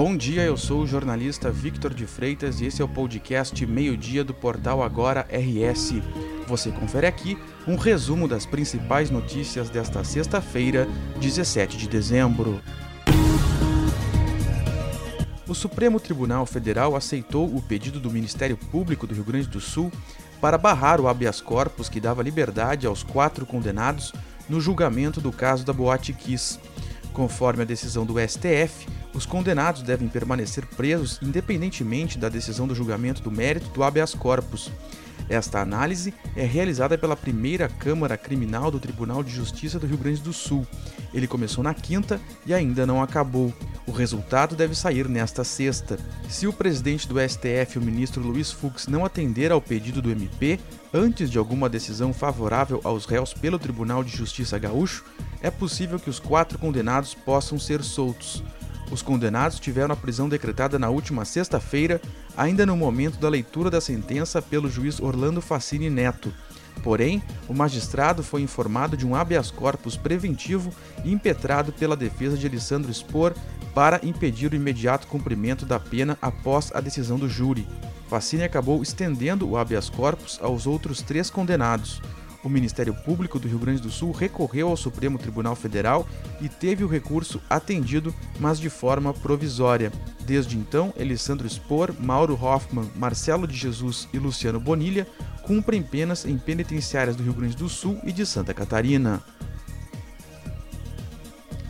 Bom dia, eu sou o jornalista Victor de Freitas e esse é o podcast Meio-Dia do portal Agora RS. Você confere aqui um resumo das principais notícias desta sexta-feira, 17 de dezembro. O Supremo Tribunal Federal aceitou o pedido do Ministério Público do Rio Grande do Sul para barrar o habeas corpus que dava liberdade aos quatro condenados no julgamento do caso da Boate Kiss. Conforme a decisão do STF, os condenados devem permanecer presos independentemente da decisão do julgamento do mérito do habeas corpus. Esta análise é realizada pela primeira Câmara Criminal do Tribunal de Justiça do Rio Grande do Sul. Ele começou na quinta e ainda não acabou. O resultado deve sair nesta sexta. Se o presidente do STF, o ministro Luiz Fux, não atender ao pedido do MP, antes de alguma decisão favorável aos réus pelo Tribunal de Justiça Gaúcho, é possível que os quatro condenados possam ser soltos. Os condenados tiveram a prisão decretada na última sexta-feira, ainda no momento da leitura da sentença pelo juiz Orlando Facini Neto. Porém, o magistrado foi informado de um habeas corpus preventivo impetrado pela defesa de Alessandro Spor para impedir o imediato cumprimento da pena após a decisão do júri. Facini acabou estendendo o habeas corpus aos outros três condenados. O Ministério Público do Rio Grande do Sul recorreu ao Supremo Tribunal Federal e teve o recurso atendido, mas de forma provisória. Desde então, Alessandro Spor, Mauro Hoffman, Marcelo de Jesus e Luciano Bonilha cumprem penas em penitenciárias do Rio Grande do Sul e de Santa Catarina.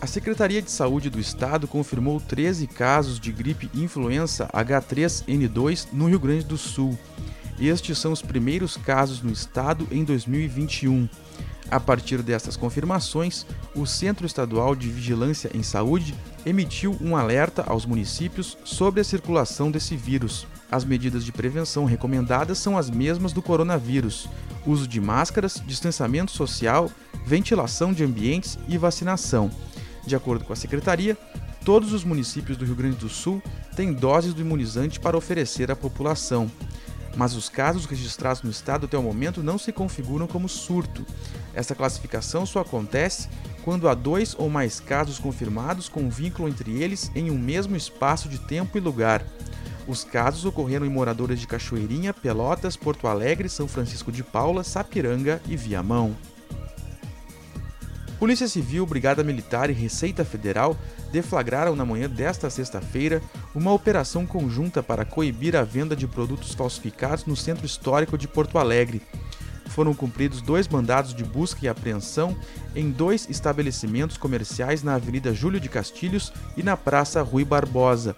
A Secretaria de Saúde do Estado confirmou 13 casos de gripe influenza H3N2 no Rio Grande do Sul. Estes são os primeiros casos no estado em 2021. A partir destas confirmações, o Centro Estadual de Vigilância em Saúde emitiu um alerta aos municípios sobre a circulação desse vírus. As medidas de prevenção recomendadas são as mesmas do coronavírus: uso de máscaras, distanciamento social, ventilação de ambientes e vacinação. De acordo com a secretaria, todos os municípios do Rio Grande do Sul têm doses do imunizante para oferecer à população mas os casos registrados no estado até o momento não se configuram como surto. Essa classificação só acontece quando há dois ou mais casos confirmados com vínculo entre eles em um mesmo espaço de tempo e lugar. Os casos ocorreram em moradores de Cachoeirinha, Pelotas, Porto Alegre, São Francisco de Paula, Sapiranga e Viamão. Polícia Civil, Brigada Militar e Receita Federal deflagraram na manhã desta sexta-feira uma operação conjunta para coibir a venda de produtos falsificados no centro histórico de Porto Alegre. Foram cumpridos dois mandados de busca e apreensão em dois estabelecimentos comerciais na Avenida Júlio de Castilhos e na Praça Rui Barbosa.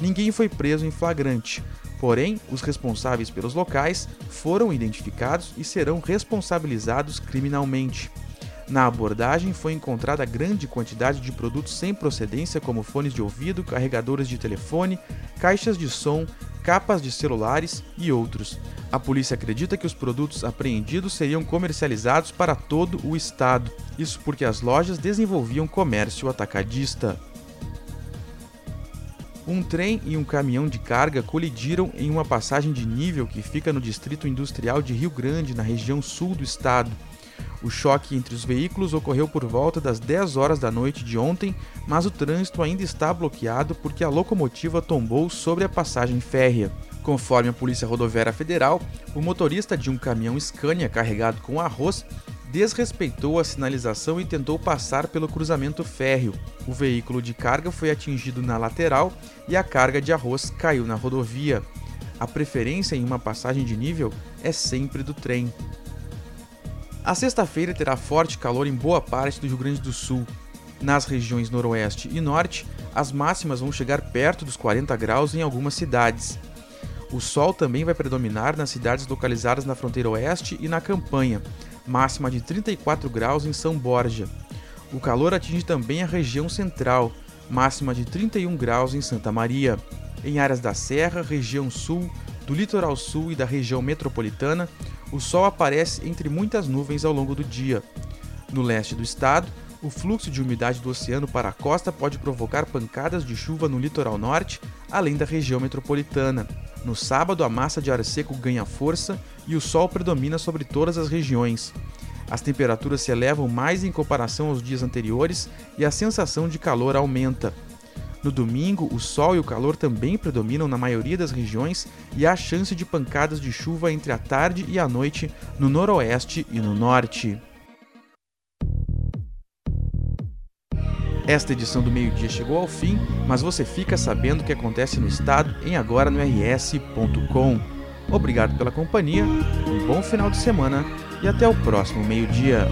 Ninguém foi preso em flagrante. Porém, os responsáveis pelos locais foram identificados e serão responsabilizados criminalmente. Na abordagem foi encontrada grande quantidade de produtos sem procedência, como fones de ouvido, carregadores de telefone, caixas de som, capas de celulares e outros. A polícia acredita que os produtos apreendidos seriam comercializados para todo o estado, isso porque as lojas desenvolviam comércio atacadista. Um trem e um caminhão de carga colidiram em uma passagem de nível que fica no distrito industrial de Rio Grande, na região sul do estado. O choque entre os veículos ocorreu por volta das 10 horas da noite de ontem, mas o trânsito ainda está bloqueado porque a locomotiva tombou sobre a passagem férrea. Conforme a Polícia Rodoviária Federal, o motorista de um caminhão Scania carregado com arroz desrespeitou a sinalização e tentou passar pelo cruzamento férreo. O veículo de carga foi atingido na lateral e a carga de arroz caiu na rodovia. A preferência em uma passagem de nível é sempre do trem. A sexta-feira terá forte calor em boa parte do Rio Grande do Sul. Nas regiões Noroeste e Norte, as máximas vão chegar perto dos 40 graus em algumas cidades. O sol também vai predominar nas cidades localizadas na fronteira oeste e na campanha, máxima de 34 graus em São Borja. O calor atinge também a região central, máxima de 31 graus em Santa Maria. Em áreas da Serra, região sul, do litoral sul e da região metropolitana, o sol aparece entre muitas nuvens ao longo do dia. No leste do estado, o fluxo de umidade do oceano para a costa pode provocar pancadas de chuva no litoral norte, além da região metropolitana. No sábado, a massa de ar seco ganha força e o sol predomina sobre todas as regiões. As temperaturas se elevam mais em comparação aos dias anteriores e a sensação de calor aumenta. No domingo, o sol e o calor também predominam na maioria das regiões e há chance de pancadas de chuva entre a tarde e a noite no noroeste e no norte. Esta edição do meio-dia chegou ao fim, mas você fica sabendo o que acontece no estado em agora no rs.com. Obrigado pela companhia, um bom final de semana e até o próximo meio-dia.